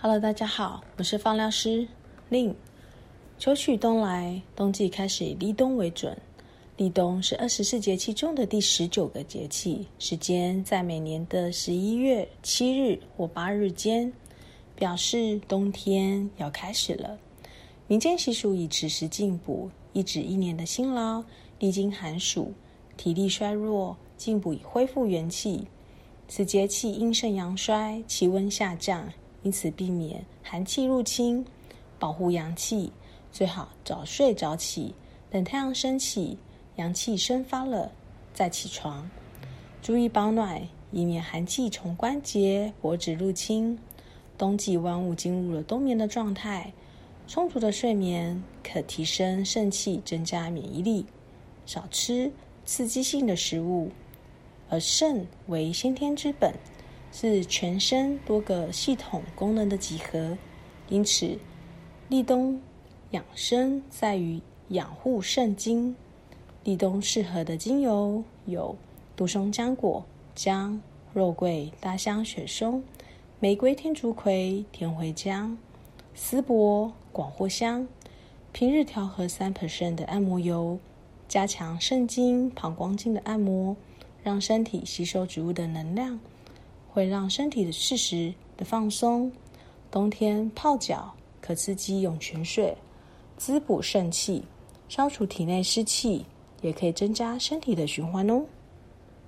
Hello，大家好，我是放疗师令。秋去冬来，冬季开始以立冬为准。立冬是二十四节气中的第十九个节气，时间在每年的十一月七日或八日间，表示冬天要开始了。民间习俗以此时进补，一指一年的辛劳，历经寒暑，体力衰弱，进补以恢复元气。此节气阴盛阳衰，气温下降。因此，避免寒气入侵，保护阳气，最好早睡早起，等太阳升起，阳气生发了再起床。注意保暖，以免寒气从关节、脖子入侵。冬季万物进入了冬眠的状态，充足的睡眠可提升肾气，增加免疫力。少吃刺激性的食物，而肾为先天之本。是全身多个系统功能的集合，因此立冬养生在于养护肾精。立冬适合的精油有杜松浆果、姜、肉桂、大香、雪松、玫瑰、天竺葵、甜茴香、丝柏、广藿香。平日调和三 percent 的按摩油，加强肾经、膀胱经的按摩，让身体吸收植物的能量。会让身体的适时的放松。冬天泡脚可刺激涌泉水，滋补肾气，消除体内湿气，也可以增加身体的循环哦。